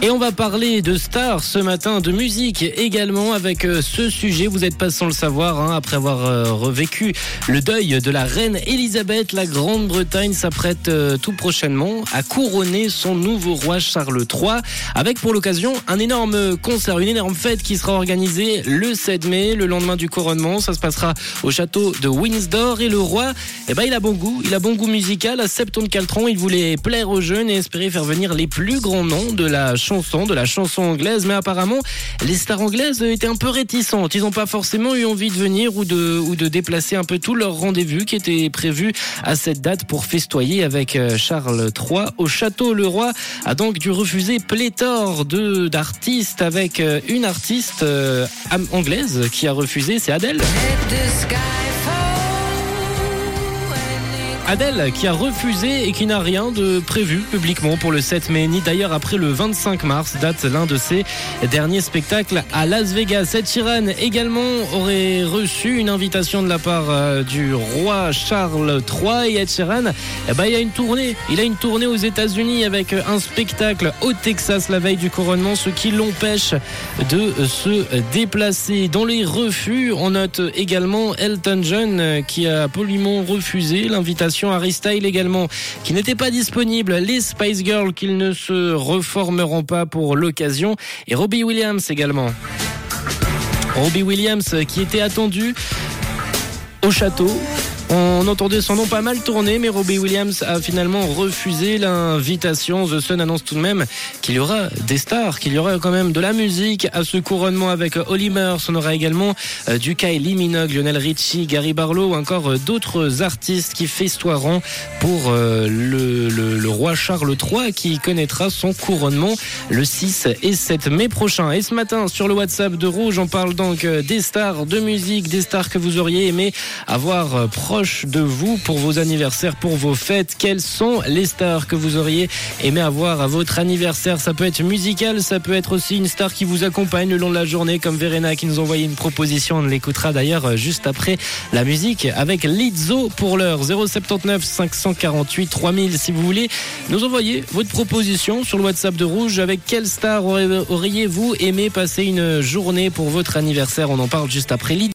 Et on va parler de stars ce matin, de musique également avec euh, ce sujet. Vous n'êtes pas sans le savoir, hein, après avoir euh, revécu le deuil de la reine Elisabeth, la Grande-Bretagne s'apprête euh, tout prochainement à couronner son nouveau roi Charles III, avec pour l'occasion un énorme concert, une énorme fête qui sera organisée le 7 mai, le lendemain du couronnement. Ça se passera au château de Windsor et le roi, eh ben, il a bon goût, il a bon goût musical. À Septon Caltron, il voulait plaire aux jeunes et espérer faire venir les plus grands noms de la chanson, de la chanson anglaise, mais apparemment les stars anglaises étaient un peu réticentes. Ils n'ont pas forcément eu envie de venir ou de, ou de déplacer un peu tout leur rendez-vous qui était prévu à cette date pour festoyer avec euh, Charles III au château. Le roi a donc dû refuser pléthore d'artistes avec euh, une artiste euh, anglaise qui a refusé, c'est Adèle. Adèle qui a refusé et qui n'a rien de prévu publiquement pour le 7 mai, ni d'ailleurs après le 25 mars, date l'un de ses derniers spectacles à Las Vegas. Ed Sheeran également aurait reçu une invitation de la part euh, du roi Charles III et Ed Sheeran, eh ben, il a une tournée. Il a une tournée aux États-Unis avec un spectacle au Texas la veille du couronnement, ce qui l'empêche de se déplacer. Dans les refus, on note également Elton John qui a poliment refusé l'invitation Harry Style également, qui n'était pas disponible. Les Spice Girls, qu'ils ne se reformeront pas pour l'occasion. Et Robbie Williams également. Robbie Williams qui était attendu au château on entendait son nom pas mal tourner, mais Robbie Williams a finalement refusé l'invitation. The Sun annonce tout de même qu'il y aura des stars, qu'il y aura quand même de la musique à ce couronnement avec Holly On aura également euh, du Kylie Minogue, Lionel Richie, Gary Barlow ou encore euh, d'autres artistes qui festoieront pour euh, le, le, roi Charles III qui connaîtra son couronnement le 6 et 7 mai prochain. Et ce matin, sur le WhatsApp de Rouge, on parle donc des stars de musique, des stars que vous auriez aimé avoir proche de vous pour vos anniversaires, pour vos fêtes. Quelles sont les stars que vous auriez aimé avoir à votre anniversaire? Ça peut être musical, ça peut être aussi une star qui vous accompagne le long de la journée, comme Verena qui nous a envoyé une proposition. On l'écoutera d'ailleurs euh, juste après la musique avec Lizzo pour l'heure 079 548 3000 si vous voulez nous envoyer votre proposition sur le WhatsApp de Rouge. Avec quelle star auriez-vous aimé passer une journée pour votre anniversaire? On en parle juste après Lizzo.